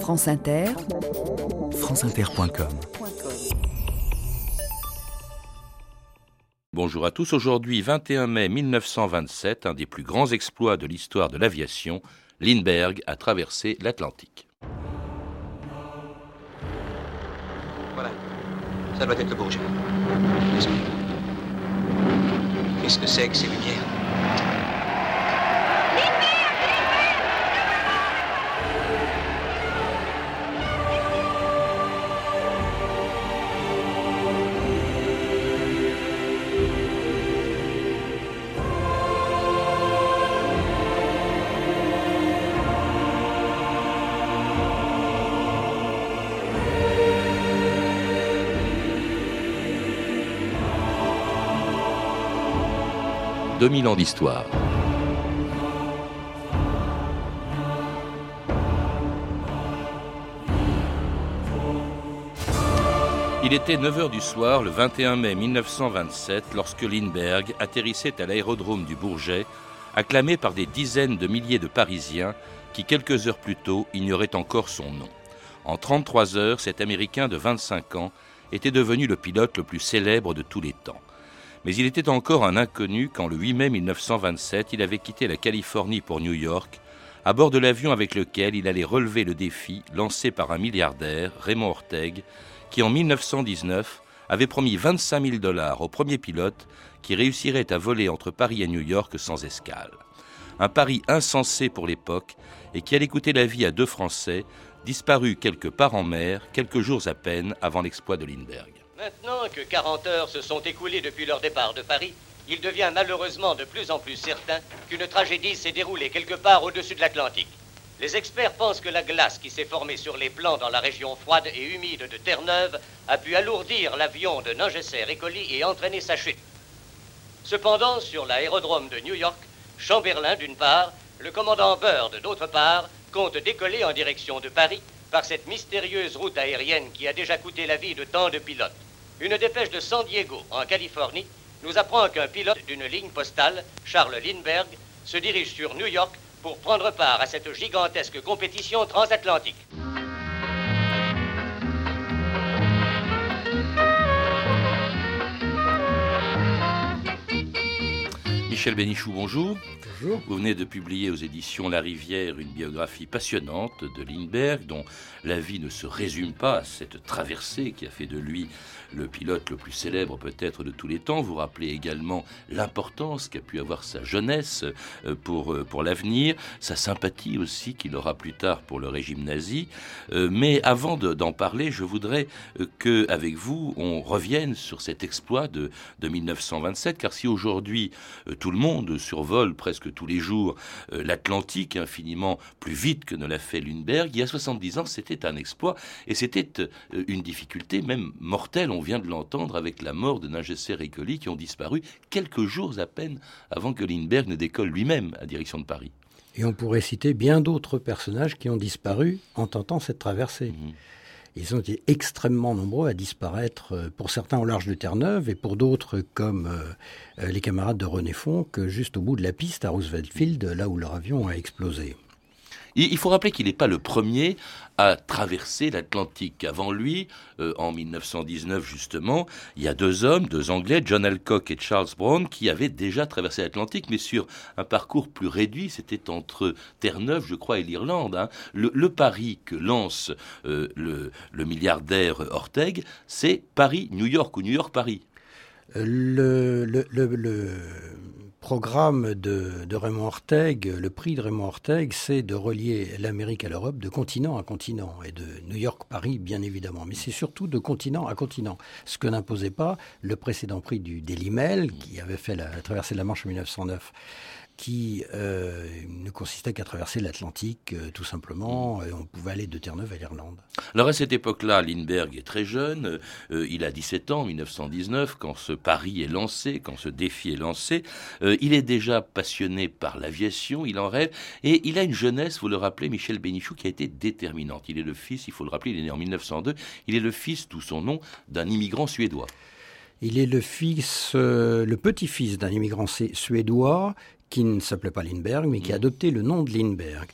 France Inter, franceinter.com Bonjour à tous. Aujourd'hui, 21 mai 1927, un des plus grands exploits de l'histoire de l'aviation, Lindbergh a traversé l'Atlantique. Voilà. Ça doit être le Bourget. Qu'est-ce que c'est que ces lumières? 2000 ans d'histoire. Il était 9h du soir le 21 mai 1927 lorsque Lindbergh atterrissait à l'aérodrome du Bourget, acclamé par des dizaines de milliers de Parisiens qui, quelques heures plus tôt, ignoraient encore son nom. En 33 heures, cet Américain de 25 ans était devenu le pilote le plus célèbre de tous les temps. Mais il était encore un inconnu quand le 8 mai 1927, il avait quitté la Californie pour New York, à bord de l'avion avec lequel il allait relever le défi lancé par un milliardaire, Raymond Orteg, qui en 1919 avait promis 25 000 dollars au premier pilote qui réussirait à voler entre Paris et New York sans escale. Un pari insensé pour l'époque et qui allait coûter la vie à deux Français, disparus quelque part en mer, quelques jours à peine avant l'exploit de Lindbergh. Maintenant que 40 heures se sont écoulées depuis leur départ de Paris, il devient malheureusement de plus en plus certain qu'une tragédie s'est déroulée quelque part au-dessus de l'Atlantique. Les experts pensent que la glace qui s'est formée sur les plans dans la région froide et humide de Terre-Neuve a pu alourdir l'avion de Nangesser-Écoli et entraîner sa chute. Cependant, sur l'aérodrome de New York, Chamberlain d'une part, le commandant Byrd d'autre part, compte décoller en direction de Paris par cette mystérieuse route aérienne qui a déjà coûté la vie de tant de pilotes. Une dépêche de San Diego, en Californie, nous apprend qu'un pilote d'une ligne postale, Charles Lindbergh, se dirige sur New York pour prendre part à cette gigantesque compétition transatlantique. Michel Bénichou, bonjour. Vous venez de publier aux éditions La Rivière une biographie passionnante de Lindbergh, dont la vie ne se résume pas à cette traversée qui a fait de lui le pilote le plus célèbre peut-être de tous les temps. Vous rappelez également l'importance qu'a pu avoir sa jeunesse euh, pour, euh, pour l'avenir, sa sympathie aussi qu'il aura plus tard pour le régime nazi. Euh, mais avant d'en parler, je voudrais que, avec vous, on revienne sur cet exploit de, de 1927, car si aujourd'hui tout le monde survole presque tous les jours l'Atlantique infiniment plus vite que ne l'a fait Lundberg, il y a 70 ans, c'était un exploit et c'était une difficulté même mortelle. On vient de l'entendre avec la mort de Nagesser et Colli qui ont disparu quelques jours à peine avant que Lindbergh ne décolle lui-même à direction de Paris. Et on pourrait citer bien d'autres personnages qui ont disparu en tentant cette traversée. Mmh. Ils ont été extrêmement nombreux à disparaître, euh, pour certains au large de Terre-Neuve et pour d'autres, comme euh, euh, les camarades de René que juste au bout de la piste à Roosevelt Field, là où leur avion a explosé. Il faut rappeler qu'il n'est pas le premier à traverser l'Atlantique. Avant lui, euh, en 1919 justement, il y a deux hommes, deux Anglais, John Alcock et Charles Brown, qui avaient déjà traversé l'Atlantique, mais sur un parcours plus réduit. C'était entre Terre-Neuve, je crois, et l'Irlande. Hein. Le, pari que lance euh, le, milliardaire Orteg, c'est Paris-New York ou New York-Paris. Le, programme de, Raymond Orteg, le prix de Raymond Orteg, c'est de relier l'Amérique à l'Europe de continent à continent, et de New York-Paris, bien évidemment. Mais c'est surtout de continent à continent, ce que n'imposait pas le précédent prix du Daily Mail, qui avait fait la, la traversée de la Manche en 1909 qui euh, ne consistait qu'à traverser l'Atlantique, euh, tout simplement. Et on pouvait aller de Terre-Neuve à l'Irlande. Alors à cette époque-là, Lindbergh est très jeune. Euh, il a 17 ans, 1919, quand ce pari est lancé, quand ce défi est lancé. il est déjà passionné par l'aviation, il en rêve. Et il a une jeunesse, vous le rappelez, Michel Bénichou, qui a été déterminante. Il est le fils, il faut le rappeler, il est né en 1902. Il est le fils, tout son nom, d'un immigrant suédois. Il est le fils, le petit-fils d'un immigrant suédois qui ne s'appelait pas Lindbergh, mais qui a mm. adopté le nom de Lindbergh.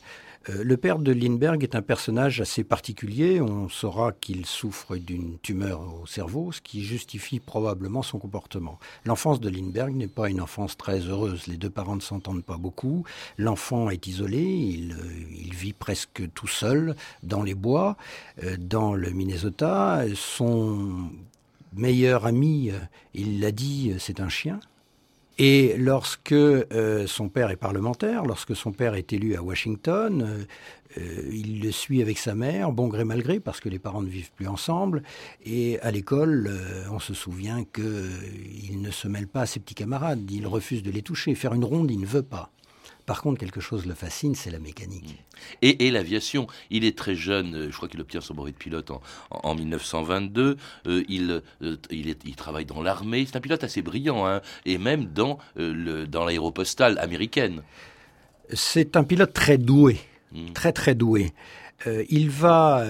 Euh, le père de Lindbergh est un personnage assez particulier. On saura qu'il souffre d'une tumeur au cerveau, ce qui justifie probablement son comportement. L'enfance de Lindbergh n'est pas une enfance très heureuse. Les deux parents ne s'entendent pas beaucoup. L'enfant est isolé, il, il, vit presque tout seul dans les bois, dans le Minnesota. Son meilleur ami, il l'a dit, c'est un chien. Et lorsque euh, son père est parlementaire, lorsque son père est élu à Washington, euh, euh, il le suit avec sa mère, bon gré mal gré, parce que les parents ne vivent plus ensemble. Et à l'école, on se souvient qu'il ne se mêle pas à ses petits camarades, il refuse de les toucher. Faire une ronde, il ne veut pas. Par contre, quelque chose le fascine, c'est la mécanique. Et, l'aviation. Il est très jeune, euh, je crois qu'il obtient son brevet de pilote en, 1922. Euh, il, euh, il, travaille dans l'armée. C'est un pilote assez brillant, hein, et même dans, dans l'aéropostale américaine. C'est un pilote très doué, hmm. très très doué. il, va,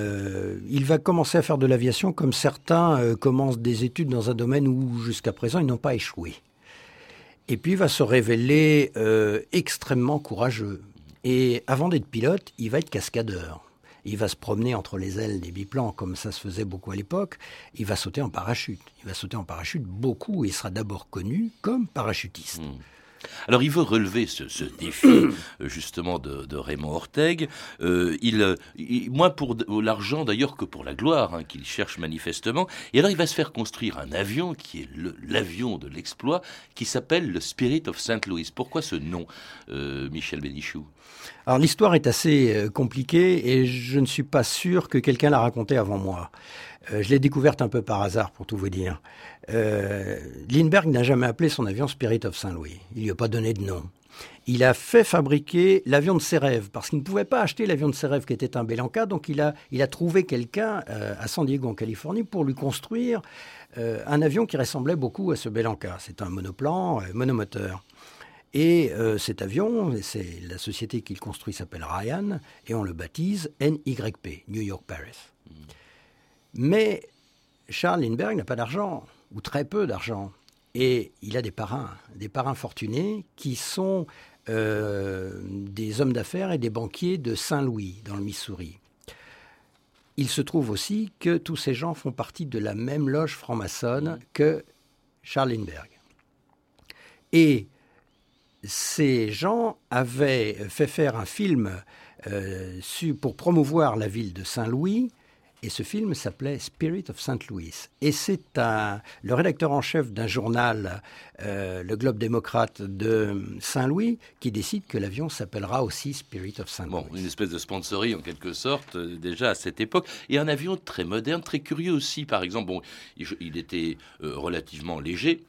il va commencer à faire de l'aviation comme certains commencent des études dans un domaine où jusqu'à présent ils n'ont pas échoué. Et puis il va se révéler euh, extrêmement courageux. Et avant d'être pilote, il va être cascadeur. Il va se promener entre les ailes des biplans, comme ça se faisait beaucoup à l'époque. Il va sauter en parachute. Il va sauter en parachute beaucoup et il sera d'abord connu comme parachutiste. Hmm. Alors il veut relever ce, défi euh, justement de, Raymond Orteg, euh, il, moins pour l'argent d'ailleurs que pour la gloire hein, qu'il cherche manifestement. Et alors il va se faire construire un avion qui est l'avion de l'exploit, qui s'appelle le Spirit of St. Louis. Pourquoi ce nom, euh, Michel Bénichou? Alors l'histoire est assez compliquée et je ne suis pas sûr que quelqu'un l'a raconté avant moi. Je l'ai découverte un peu par hasard pour tout vous dire. Euh, Lindbergh n'a jamais appelé son avion Spirit of Saint Louis. Il lui a pas donné de nom. Il a fait fabriquer l'avion de ses rêves parce qu'il ne pouvait pas acheter l'avion de ses rêves qui était un Belanca. Donc il a, trouvé quelqu'un euh, à San Diego en Californie pour lui construire euh, un avion qui ressemblait beaucoup à ce Belanca. C'est un monoplan monomoteur. Et cet avion, c'est la société qu'il construit s'appelle Ryan et on le baptise NYP, New York Paris. Mais Charles Lindbergh n'a pas d'argent ou très peu d'argent. Et il a des parrains, des parrains fortunés qui sont euh, des hommes d'affaires et des banquiers de Saint-Louis, dans le Missouri. Il se trouve aussi que tous ces gens font partie de la même loge franc-maçonne que Charles Lindbergh. Et ces gens avaient fait faire un film euh, pour promouvoir la ville de Saint-Louis et ce film s'appelait Spirit of St. Louis. Et c'est le rédacteur en chef d'un journal, euh, le Globe démocrate de Saint-Louis, qui décide que l'avion s'appellera aussi Spirit of St. Louis. Bon, une espèce de sponsoring en quelque sorte, euh, déjà à cette époque. Et un avion très moderne, très curieux aussi. Par exemple, bon, il, était euh, relativement léger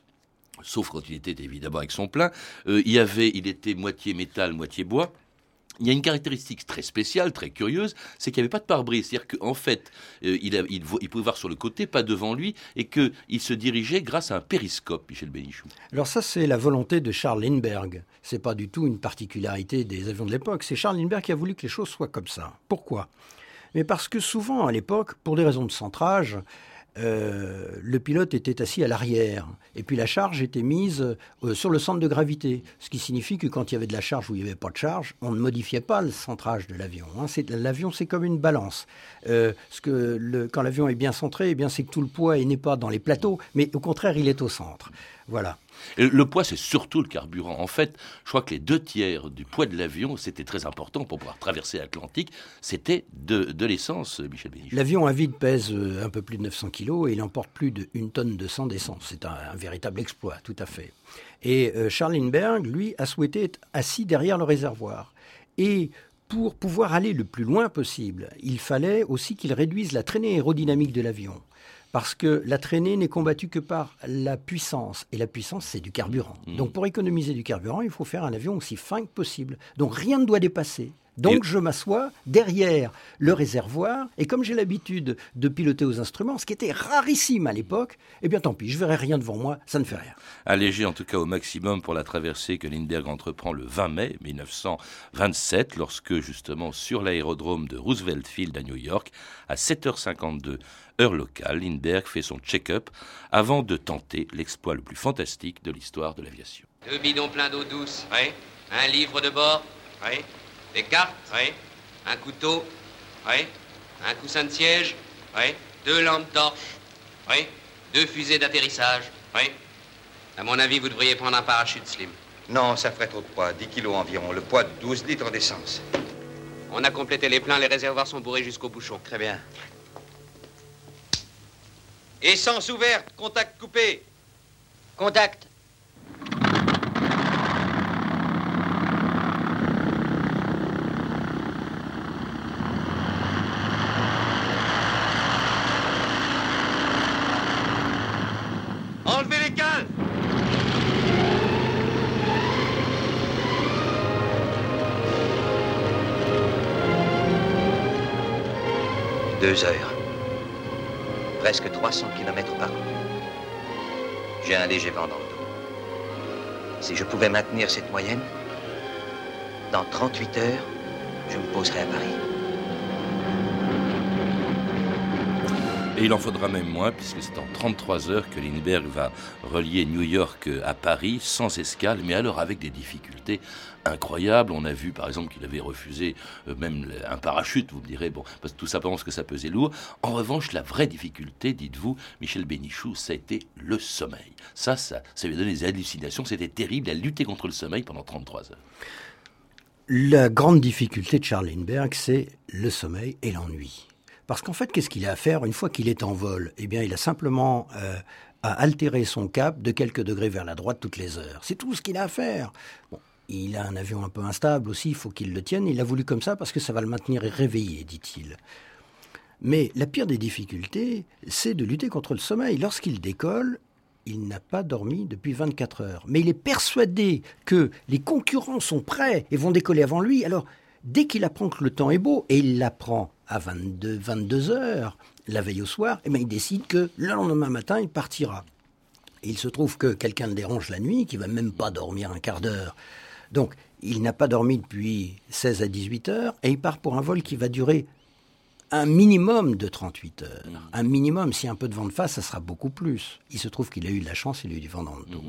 sauf quand il était évidemment avec son plein. il avait, il était moitié métal, moitié bois. Il y a une caractéristique très spéciale, très curieuse, c'est qu'il n'y avait pas de pare-brise. C'est-à-dire qu'en fait, euh, il, pouvait voir sur le côté, pas devant lui, et qu'il se dirigeait grâce à un périscope, Michel Bénichou. Alors ça, c'est la volonté de Charles Lindbergh. C'est pas du tout une particularité des avions de l'époque. C'est Charles Lindbergh qui a voulu que les choses soient comme ça. Pourquoi? Mais parce que souvent, à l'époque, pour des raisons de centrage, euh, le pilote était assis à l'arrière et puis la charge était mise euh, sur le centre de gravité, ce qui signifie que quand il y avait de la charge ou il n'y avait pas de charge, on ne modifiait pas le centrage de l'avion. Hein. L'avion, c'est comme une balance. Euh, quand l'avion est bien centré, eh c'est que tout le poids n'est pas dans les plateaux, mais au contraire, il est au centre. Voilà. Le poids, c'est surtout le carburant. En fait, je crois que les deux tiers du poids de l'avion, c'était très important pour pouvoir traverser l'Atlantique, c'était de, l'essence, Michel Bénichou. L'avion à vide pèse euh, un peu plus de 900 kilos et il emporte plus d'une tonne de sang d'essence. C'est un, véritable exploit, tout à fait. Et euh, Charles Lindbergh, lui, a souhaité être assis derrière le réservoir. Et pour pouvoir aller le plus loin possible, il fallait aussi qu'il réduise la traînée aérodynamique de l'avion parce que la traînée n'est combattue que par la puissance. Et la puissance, c'est du carburant. Mmh. Donc pour économiser du carburant, il faut faire un avion aussi fin que possible. Donc rien ne doit dépasser donc je m'assois derrière le réservoir et comme j'ai l'habitude de piloter aux instruments, ce qui était rarissime à l'époque, eh bien tant pis, je verrai rien devant moi, ça ne fait rien. Allégé en tout cas au maximum pour la traversée que Lindbergh entreprend le 20 mai 1927 lorsque justement sur l'aérodrome de Roosevelt Field à New York à 7h52 heure locale, Lindbergh fait son check-up avant de tenter l'exploit le plus fantastique de l'histoire de l'aviation. Deux bidons pleins d'eau douce. Oui. Un livre de bord. Oui. Des cartes Oui. un couteau, oui, un coussin de siège, oui, deux lampes torches, oui, deux fusées d'atterrissage, oui. À mon avis, vous devriez prendre un parachute, Slim. Non, ça ferait trop de poids, 10 kilos environ, le poids de 12 litres d'essence. On a complété les pleins, les réservoirs sont bourrés jusqu'au bouchon. Très bien. Essence ouverte, contact coupé. Contact. Enlevez les cales Deux heures. Presque 300 km par an. J'ai un léger vent dans le dos. Si je pouvais maintenir cette moyenne, dans 38 heures, je me poserai à Paris. Et il en faudra même moins, puisque c'est en 33 heures que Lindbergh va relier New York à Paris sans escale, mais alors avec des difficultés incroyables. On a vu par exemple qu'il avait refusé euh, même un parachute, vous me direz, bon, parce que tout simplement parce que ça pesait lourd. En revanche, la vraie difficulté, dites-vous, Michel Bénichou, ça a été le sommeil. Ça, ça, ça lui a donné des hallucinations, c'était terrible, à lutter contre le sommeil pendant 33 heures. La grande difficulté de Charles Lindbergh, c'est le sommeil et l'ennui. Parce qu'en fait, qu'est-ce qu'il a à faire une fois qu'il est en vol? Eh bien, il a simplement euh, à altérer son cap de quelques degrés vers la droite toutes les heures. C'est tout ce qu'il a à faire. Bon, il a un avion un peu instable aussi, il faut qu'il le tienne. Il l'a voulu comme ça parce que ça va le maintenir réveillé, dit-il. Mais la pire des difficultés, c'est de lutter contre le sommeil. Lorsqu'il décolle, il n'a pas dormi depuis 24 heures. Mais il est persuadé que les concurrents sont prêts et vont décoller avant lui. Alors, dès qu'il apprend que le temps est beau, et il l'apprend à 22, 22 heures, la veille au soir, eh bien, il décide que le lendemain matin, il partira. Et il se trouve que quelqu'un le dérange la nuit, qui va même pas dormir un quart d'heure. Donc, il n'a pas dormi depuis 16 à 18 heures, et il part pour un vol qui va durer un minimum de 38 heures. Un minimum, si un peu de vent de face, ça sera beaucoup plus. Il se trouve qu'il a eu de la chance, il a eu du vent dans le dos.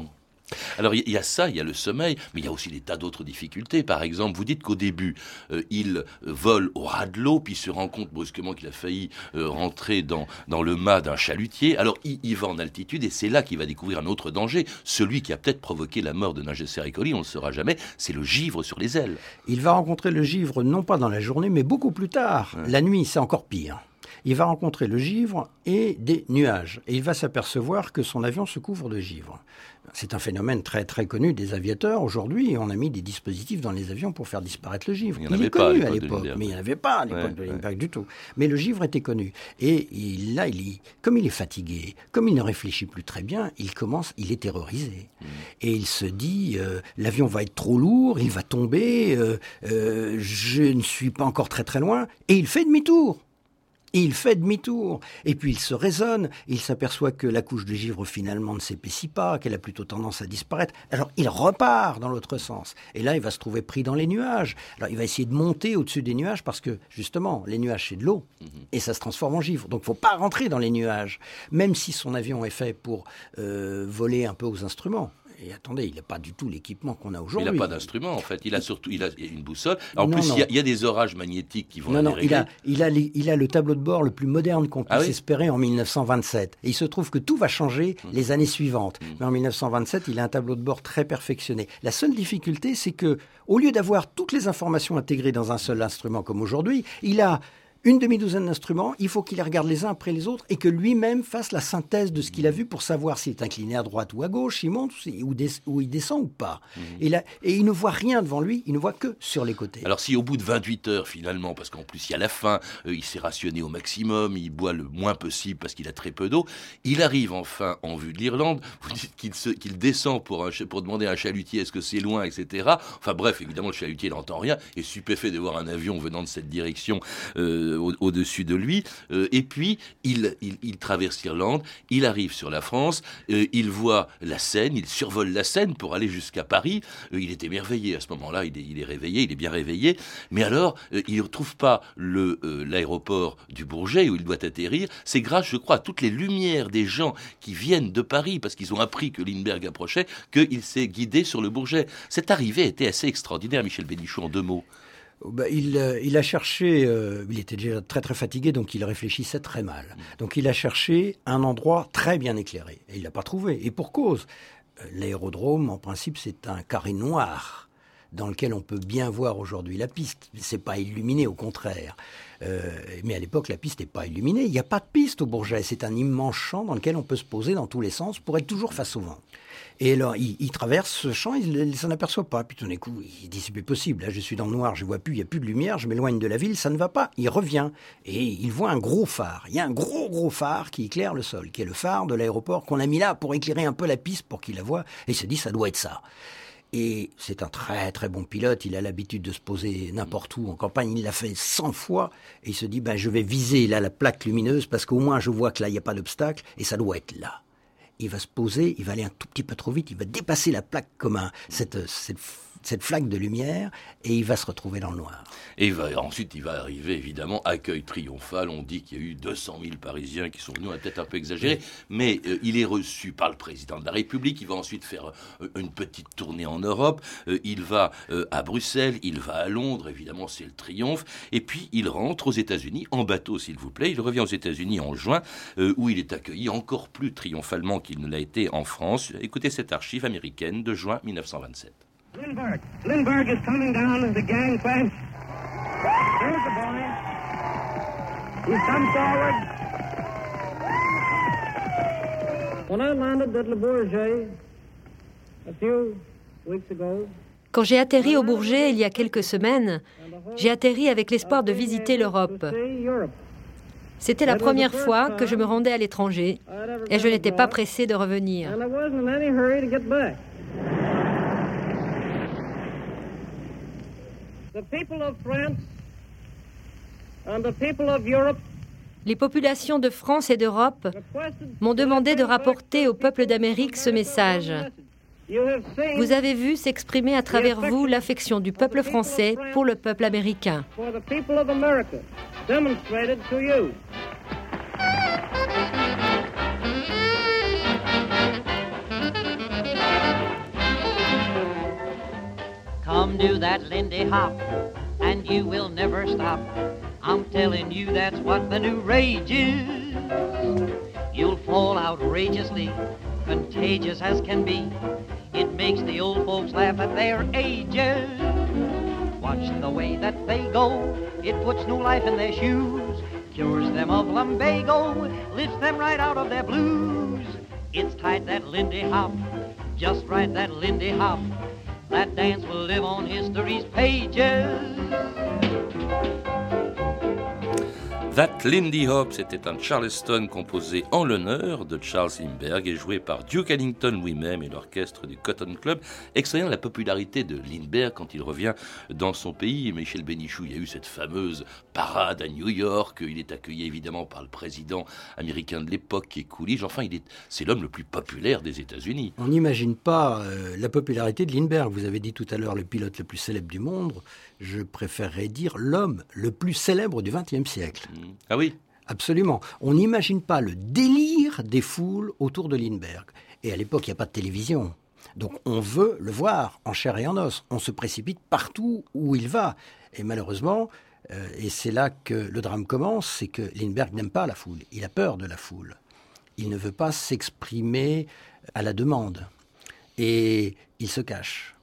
Alors il y a ça, il y a le sommeil, mais il y a aussi des tas d'autres difficultés. Par exemple, vous dites qu'au début, euh, il vole au ras de l'eau, puis se rend compte brusquement qu'il a failli euh, rentrer dans, dans le mât d'un chalutier. Alors il, il va en altitude et c'est là qu'il va découvrir un autre danger, celui qui a peut-être provoqué la mort de Nagesser Colli, on ne le saura jamais, c'est le givre sur les ailes. Il va rencontrer le givre non pas dans la journée, mais beaucoup plus tard. La nuit, c'est encore pire. Il va rencontrer le givre et des nuages. Et il va s'apercevoir que son avion se couvre de givre. C'est un phénomène très très connu des aviateurs aujourd'hui. On a mis des dispositifs dans les avions pour faire disparaître le givre. Il en est pas connu à l'époque mais il n'y en avait pas à l'époque Ouais, de ouais. Lindbergh du tout. Mais le givre était connu. Et il, là, il comme il est fatigué, comme il ne réfléchit plus très bien, il commence, il est terrorisé. Mm. Et il se dit, euh, l'avion va être trop lourd, il va tomber, euh, euh, je ne suis pas encore très très loin. Et il fait demi-tour. Et il fait demi-tour. Et puis il se raisonne. Il s'aperçoit que la couche de givre finalement ne s'épaissit pas, qu'elle a plutôt tendance à disparaître. Alors il repart dans l'autre sens. Et là, il va se trouver pris dans les nuages. Alors il va essayer de monter au-dessus des nuages parce que justement, les nuages c'est de l'eau et ça se transforme en givre. Donc faut pas rentrer dans les nuages, même si son avion est fait pour euh, voler un peu aux instruments. Et attendez, il n'a pas du tout l'équipement qu'on a Il aujourd'hui. n'a pas d'instrument en fait, il a surtout il a une boussole. En plus, non. il y, a, il y a des orages magnétiques qui vont Non, non, il a, il, a, les- il a le tableau de bord le plus moderne qu'on puisse Ah oui espérer en 1927. Et il se trouve que tout va changer Mmh. les années suivantes. Mais en 1927, il a un tableau de bord très perfectionné. La seule difficulté, c'est que, au lieu d'avoir toutes les informations intégrées dans un seul instrument comme aujourd'hui, il a une demi-douzaine d'instruments, il faut qu'il les regarde les uns après les autres et que lui-même fasse la synthèse de ce qu'il a vu pour savoir s'il est incliné à droite ou à gauche, s'il monte ou ou, il descend ou pas. Et, là, et il ne voit rien devant lui, il ne voit que sur les côtés. Alors si au bout de 28 heures finalement, parce qu'en plus il y a la faim, euh, il s'est rationné au maximum, il boit le moins possible parce qu'il a très peu d'eau, il arrive enfin en vue de l'Irlande, vous dites qu'il descend pour, un ch- pour demander à un chalutier est-ce que c'est loin, etc. Enfin bref, évidemment le chalutier n'entend rien, est stupéfait de voir un avion venant de cette direction euh, au- au-dessus de lui, Euh, et puis il, il, traverse l'Irlande, il arrive sur la France, euh, il voit la Seine, il survole la Seine pour aller jusqu'à Paris, Euh, il est émerveillé à ce moment-là, il est, il est réveillé, il est bien réveillé, mais alors il ne trouve pas l'aéroport du Bourget où il doit atterrir, c'est grâce, je crois, à toutes les lumières des gens qui viennent de Paris, parce qu'ils ont appris que Lindbergh approchait, qu'il s'est guidé sur le Bourget. Cette arrivée était assez extraordinaire, Michel Bénichou, en deux mots. Bah, il, euh, il, a cherché, euh, il était déjà très très fatigué, donc il réfléchissait très mal. Mm. Donc il a cherché un endroit très bien éclairé. Et il l'a pas trouvé. Et pour cause, euh, l'aérodrome, en principe, c'est un carré noir dans lequel on peut bien voir aujourd'hui la piste. C'est pas illuminé, au contraire. mais à l'époque, la piste n'est pas illuminée. Il n'y a pas de piste au Bourget. C'est un immense champ dans lequel on peut se poser dans tous les sens pour être toujours face au vent. Et alors, il, traverse ce champ, il ne s'en aperçoit pas. Puis tout d'un coup, il dit, c'est plus possible. Là, je suis dans le noir, je vois plus, il n'y a plus de lumière, je m'éloigne de la ville, ça ne va pas. Il revient et il voit un gros phare. Il y a un gros, gros phare qui éclaire le sol, qui est le phare de l'aéroport qu'on a mis là pour éclairer un peu la piste pour qu'il la voie. Et il se dit, ça doit être ça. Et c'est un très très bon pilote, il a l'habitude de se poser n'importe où en campagne, il l'a fait 100 fois, et il se dit, ben, je vais viser là la plaque lumineuse parce qu'au moins je vois que là il n'y a pas d'obstacle, et ça doit être là il va se poser, il va aller un tout petit peu trop vite, il va dépasser la plaque comme un, cette, cette cette flaque de lumière et il va se retrouver dans le noir. Et va, ensuite, il va arriver évidemment accueil triomphal. On dit qu'il y a eu 200 000 Parisiens qui sont venus, à tête un peu exagéré, mais euh, il est reçu par le président de la République. Il va ensuite faire euh, une petite tournée en Europe. Euh, il va à Bruxelles, il va à Londres, évidemment, c'est le triomphe. Et puis il rentre aux États-Unis en bateau, s'il vous plaît. Il revient aux États-Unis en juin, où il est accueilli encore plus triomphalement qu'il ne l'a été en France. Écoutez cette archive américaine de juin 1927. Lindbergh. Lindbergh is coming down the gangplank. Here's the boy. He's come forward. When I landed at Le Bourget a few weeks ago, quand j'ai atterri au Bourget il y a quelques semaines, j'ai atterri avec l'espoir de visiter l'Europe. C'était la première fois que je me rendais à l'étranger et je n'étais pas pressé de revenir. Les populations de France et d'Europe m'ont demandé de rapporter au peuple d'Amérique ce message. Vous avez vu s'exprimer à travers vous l'affection du peuple français pour le peuple américain. Come do that Lindy Hop, and you will never stop. I'm telling you that's what the new rage is. You'll fall outrageously, contagious as can be. It makes the old folks laugh at their ages. Watch the way that they go, it puts new life in their shoes. Cures them of lumbago, lifts them right out of their blues. It's tight that Lindy Hop, just right that Lindy Hop. That dance will live on history's pages. That Lindy Hop, c'était un Charleston composé en l'honneur de Charles Lindbergh et joué par Duke Ellington lui-même et l'orchestre du Cotton Club, extrayant la popularité de Lindbergh quand il revient dans son pays. Michel Benichou, il y a eu cette fameuse parade à New York, il est accueilli évidemment par le président américain de l'époque qui est Coolidge. Enfin, il est, c'est l'homme le plus populaire des États-Unis. On n'imagine pas euh, la popularité de Lindbergh. Vous avez dit tout à l'heure le pilote le plus célèbre du monde. Je préférerais dire l'homme le plus célèbre du XXe siècle. Mmh. Ah oui Absolument. On n'imagine pas le délire des foules autour de Lindbergh. Et à l'époque, il n'y a pas de télévision. Donc on veut le voir en chair et en os. On se précipite partout où il va. Et malheureusement, euh, et c'est là que le drame commence, c'est que Lindbergh n'aime pas la foule. Il a peur de la foule. Il ne veut pas s'exprimer à la demande. Et il se cache.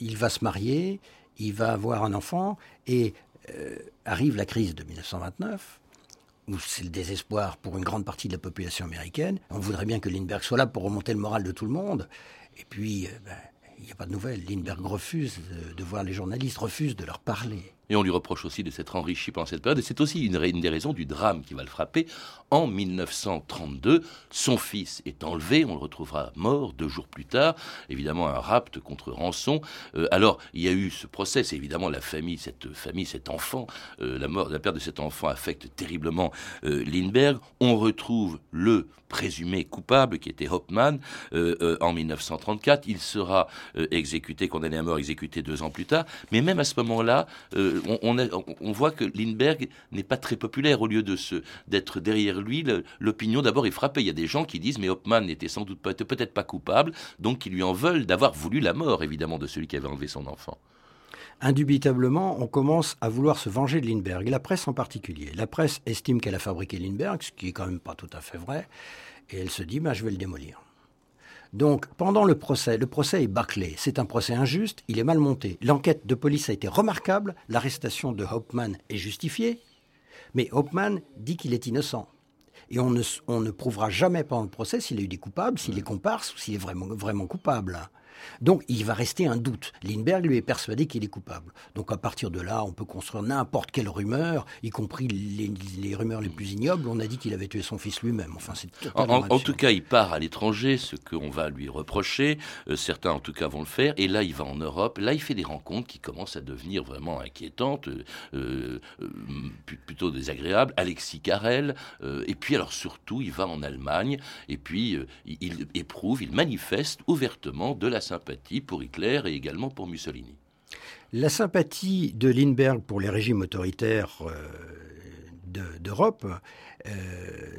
Il, va se marier, il va avoir un enfant, et euh, arrive la crise de 1929, où c'est le désespoir pour une grande partie de la population américaine. On voudrait bien que Lindbergh soit là pour remonter le moral de tout le monde. Et puis, euh, ben, il n'y a pas de nouvelles. Lindbergh refuse de voir les journalistes, refuse de leur parler. Et on lui reproche aussi de s'être enrichi pendant cette période. Et c'est aussi une, des raisons du drame qui va le frapper. En 1932, son fils est enlevé. On le retrouvera mort deux jours plus tard. Évidemment, un rapt contre rançon. Euh, alors, il y a eu ce procès. évidemment la famille, cette famille, cet enfant. Euh, la mort, la perte de cet enfant affecte terriblement euh, Lindbergh. On retrouve le présumé coupable qui était Hopman en 1934. Il sera exécuté, condamné à mort, exécuté deux ans plus tard. Mais même à ce moment-là, on, voit que Lindbergh n'est pas très populaire. Au lieu de d'être derrière lui, l'opinion d'abord est frappée. Il y a des gens qui disent mais Hopman n'était sans doute peut-être pas coupable, donc qui lui en veulent d'avoir voulu la mort évidemment de celui qui avait enlevé son enfant. Indubitablement, on commence à vouloir se venger de Lindbergh, et la presse en particulier. La presse estime qu'elle a fabriqué Lindbergh, ce qui est quand même pas tout à fait vrai, et elle se dit, bah, je vais le démolir. Donc, pendant le procès, le procès est bâclé. C'est un procès injuste, il est mal monté. L'enquête de police a été remarquable, l'arrestation de Hauptmann est justifiée, mais Hauptmann dit qu'il est innocent. Et on ne, on ne prouvera jamais pendant le procès s'il a eu des coupables, s'il est comparse ou s'il est vraiment, vraiment coupable. Donc il va rester un doute. Lindbergh lui est persuadé qu'il est coupable. Donc à partir de là, on peut construire n'importe quelle rumeur, y compris les, rumeurs les plus ignobles. On a dit qu'il avait tué son fils lui-même. Enfin, c'est en, tout cas, il part à l'étranger, ce qu'on va lui reprocher. Euh, certains, en tout cas, vont le faire. Et là, il va en Europe. Là, il fait des rencontres qui commencent à devenir vraiment inquiétantes, euh, euh, plutôt désagréables. Alexis Carrel. et puis, alors surtout, il va en Allemagne. Et puis, il, il éprouve, il manifeste ouvertement de la sympathie pour Hitler et également pour Mussolini. La sympathie de Lindbergh pour les régimes autoritaires euh, d'Europe euh,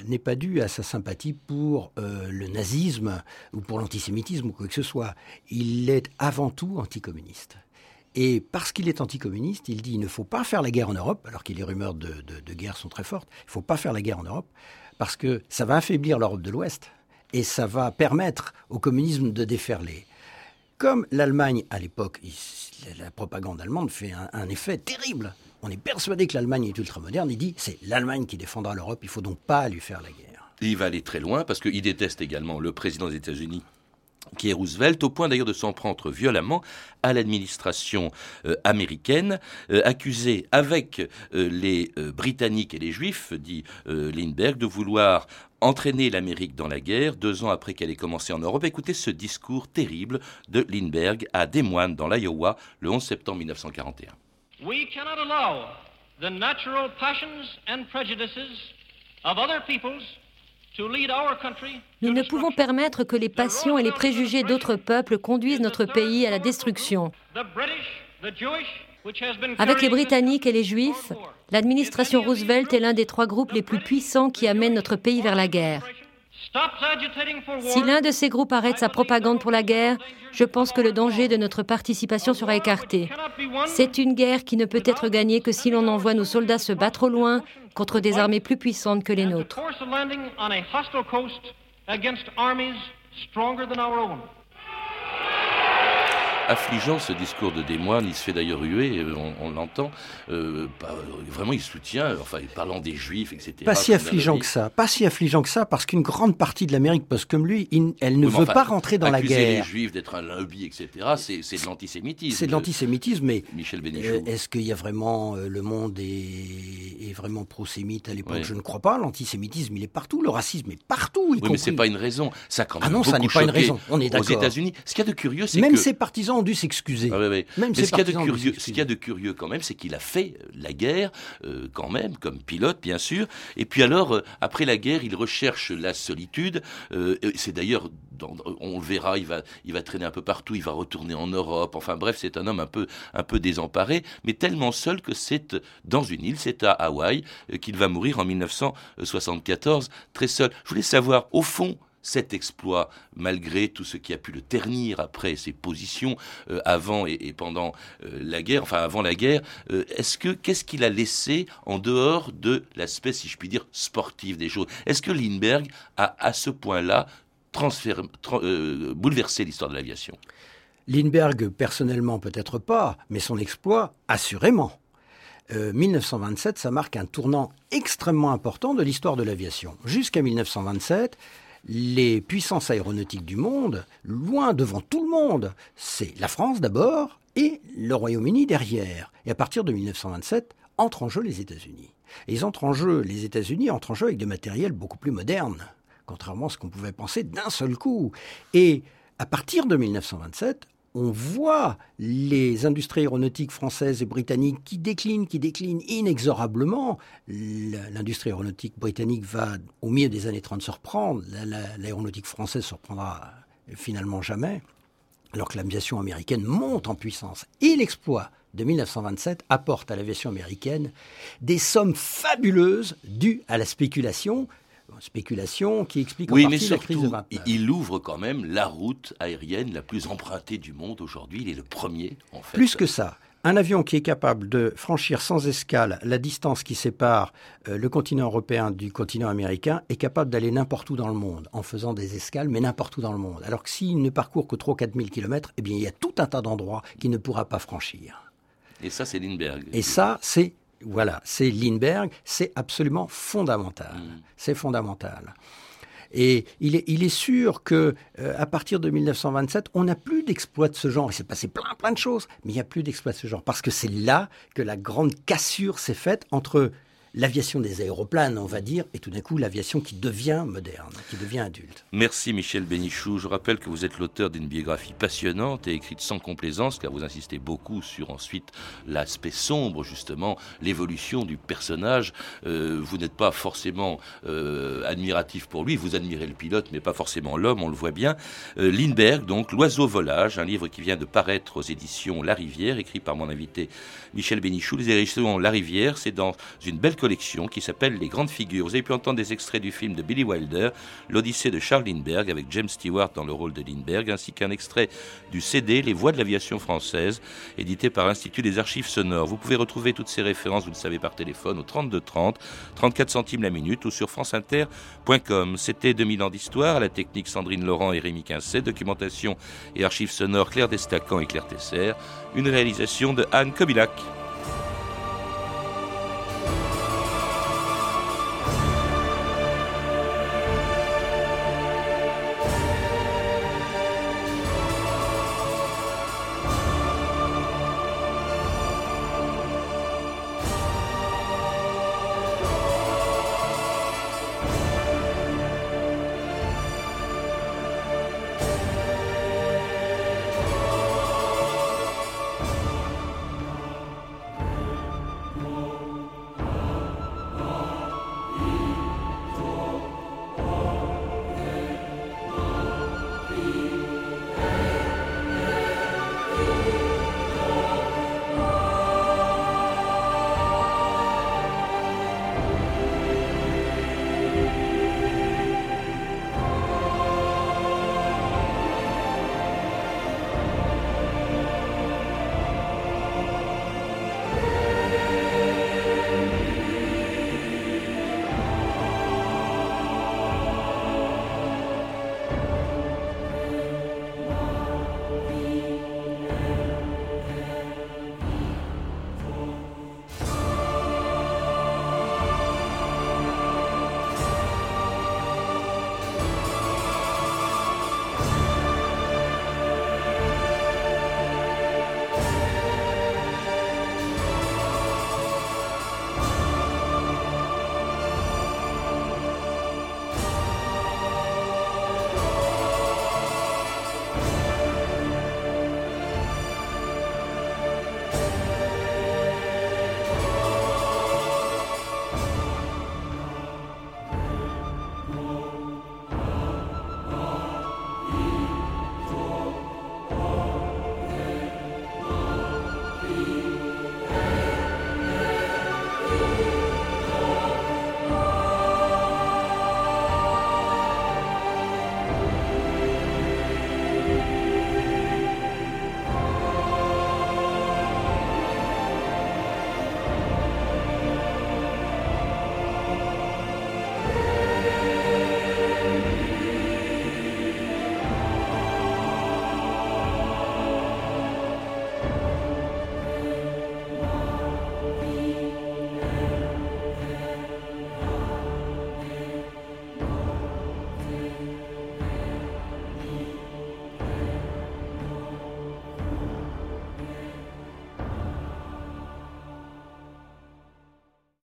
n'est pas due à sa sympathie pour euh, le nazisme ou pour l'antisémitisme ou quoi que ce soit. Il est avant tout anticommuniste. Et parce qu'il est anticommuniste, il dit qu'il ne faut pas faire la guerre en Europe, alors que les rumeurs de, de guerre sont très fortes. Il ne faut pas faire la guerre en Europe parce que ça va affaiblir l'Europe de l'Ouest et ça va permettre au communisme de déferler comme l'Allemagne, à l'époque, la propagande allemande fait un, effet terrible. On est persuadé que l'Allemagne est ultramoderne. Il dit c'est l'Allemagne qui défendra l'Europe. Il faut donc pas lui faire la guerre. il va aller très loin parce qu'il déteste également le président des États-Unis qui est Roosevelt, au point d'ailleurs de s'en prendre violemment à l'administration euh, américaine, euh, accusée avec euh, les Britanniques et les Juifs, dit Lindbergh, de vouloir entraîner l'Amérique dans la guerre deux ans après qu'elle ait commencé en Europe. Écoutez ce discours terrible de Lindbergh à Des Moines dans l'Iowa le 11 septembre 1941. We cannot allow the natural passions and prejudices of other peoples nous ne pouvons permettre que les passions et les préjugés d'autres peuples conduisent notre pays à la destruction. Avec les Britanniques et les Juifs, l'administration Roosevelt est l'un des trois groupes les plus puissants qui amènent notre pays vers la guerre. Si l'un de ces groupes arrête sa propagande pour la guerre, je pense que le danger de notre participation sera écarté. C'est une guerre qui ne peut être gagnée que si l'on envoie nos soldats se battre au loin contre des armées plus puissantes que les nôtres affligeant ce discours de Desmoines. Il se fait d'ailleurs huer, euh, on, l'entend. Euh, vraiment, il soutient, enfin, parlant des Juifs, etc. Pas si affligeant que ça. Pas si affligeant que ça, parce qu'une grande partie de l'Amérique post comme lui, elle ne veut pas rentrer dans la guerre. les Juifs d'être un lobby, etc. C'est de l'antisémitisme. C'est de l'antisémitisme, mais Michel euh, est-ce qu'il y a vraiment le monde est, est vraiment prosémite à l'époque? Je ne crois pas. L'antisémitisme, il est partout. Le racisme est partout. oui, mais c'est pas une raison. Ça quand ah non, ça n'est pas une raison. On est d'accord. Aux États-Unis, ce qu'il y a de curieux, c'est que même ses partisans ont dû s'excuser. Ah mais ce qu'il y, a de curieux, ce qu'il y a de curieux quand même, c'est qu'il a fait euh, la guerre euh, quand même, comme pilote bien sûr. Et puis alors, euh, après la guerre, il recherche la solitude. c'est d'ailleurs, on le verra, il va, il va traîner un peu partout, il va retourner en Europe. Enfin bref, c'est un homme un peu, un peu désemparé, mais tellement seul que c'est dans une île, c'est à Hawaï, qu'il va mourir en 1974, très seul. Je voulais savoir, au fond, cet exploit, malgré tout ce qui a pu le ternir après ses positions euh, avant et, pendant euh, la guerre, enfin avant la guerre, euh, est-ce que qu'est-ce qu'il a laissé en dehors de l'aspect, si je puis dire, sportif des choses? Est-ce que Lindbergh a à ce point-là bouleversé l'histoire de l'aviation? Lindbergh, personnellement, peut-être pas, mais son exploit, assurément. 1927, ça marque un tournant extrêmement important de l'histoire de l'aviation. Jusqu'à 1927, les puissances aéronautiques du monde, loin devant tout le monde, c'est la France d'abord et le Royaume-Uni derrière. Et à partir de 1927, entrent en jeu les États-Unis. Et ils entrent en jeu, les États-Unis entrent en jeu avec des matériels beaucoup plus modernes, contrairement à ce qu'on pouvait penser d'un seul coup. Et à partir de 1927, on voit les industries aéronautiques françaises et britanniques qui déclinent, qui déclinent inexorablement. L'industrie aéronautique britannique va, au milieu des années 30, se reprendre. L'aéronautique française se reprendra finalement jamais, alors que l'aviation américaine monte en puissance. Et l'exploit de 1927 apporte à l'aviation américaine des sommes fabuleuses dues à la spéculation spéculation qui explique en oui, partie mais la crise de 29. Il ouvre quand même la route aérienne la plus empruntée du monde aujourd'hui. Il est le premier, en fait. Plus que ça. Un avion qui est capable de franchir sans escale la distance qui sépare euh, le continent européen du continent américain est capable d'aller n'importe où dans le monde en faisant des escales, mais n'importe où dans le monde. Alors que s'il ne parcourt que 3 4 000 km, eh bien, il y a tout un tas d'endroits qu'il ne pourra pas franchir. Et ça, c'est Lindbergh. Et ça, c'est voilà, c'est Lindbergh, c'est absolument fondamental. Mm. C'est fondamental. Et il est, il est sûr que euh, à partir de 1927, on n'a plus d'exploit de ce genre. Il s'est passé plein, plein de choses, mais il n'y a plus d'exploit de ce genre parce que c'est là que la grande cassure s'est faite entre l'aviation des aéroplanes, on va dire, et tout d'un coup l'aviation qui devient moderne, qui devient adulte. Merci Michel Bénichou. Je rappelle que vous êtes l'auteur d'une biographie passionnante et écrite sans complaisance, car vous insistez beaucoup sur ensuite l'aspect sombre, justement, l'évolution du personnage. Euh, vous n'êtes pas forcément euh, admiratif pour lui, vous admirez le pilote, mais pas forcément l'homme, on le voit bien. Euh, Lindbergh, donc, L'oiseau volage, un livre qui vient de paraître aux éditions La Rivière, écrit par mon invité Michel Bénichou. Les éditions La Rivière, c'est dans une belle collection qui s'appelle Les Grandes Figures. Vous avez pu entendre des extraits du film de Billy Wilder, L'Odyssée de Charles Lindbergh, avec James Stewart dans le rôle de Lindbergh, ainsi qu'un extrait du CD Les Voix de l'aviation française, édité par l'Institut des Archives Sonores. Vous pouvez retrouver toutes ces références, vous le savez, par téléphone au 32 30, 34 centimes la minute ou sur franceinter.com. C'était 2000 ans d'histoire, à la technique Sandrine Laurent et Rémi Quincet, documentation et archives sonores Claire Destacan et Claire Tesser, une réalisation de Anne Kobilac.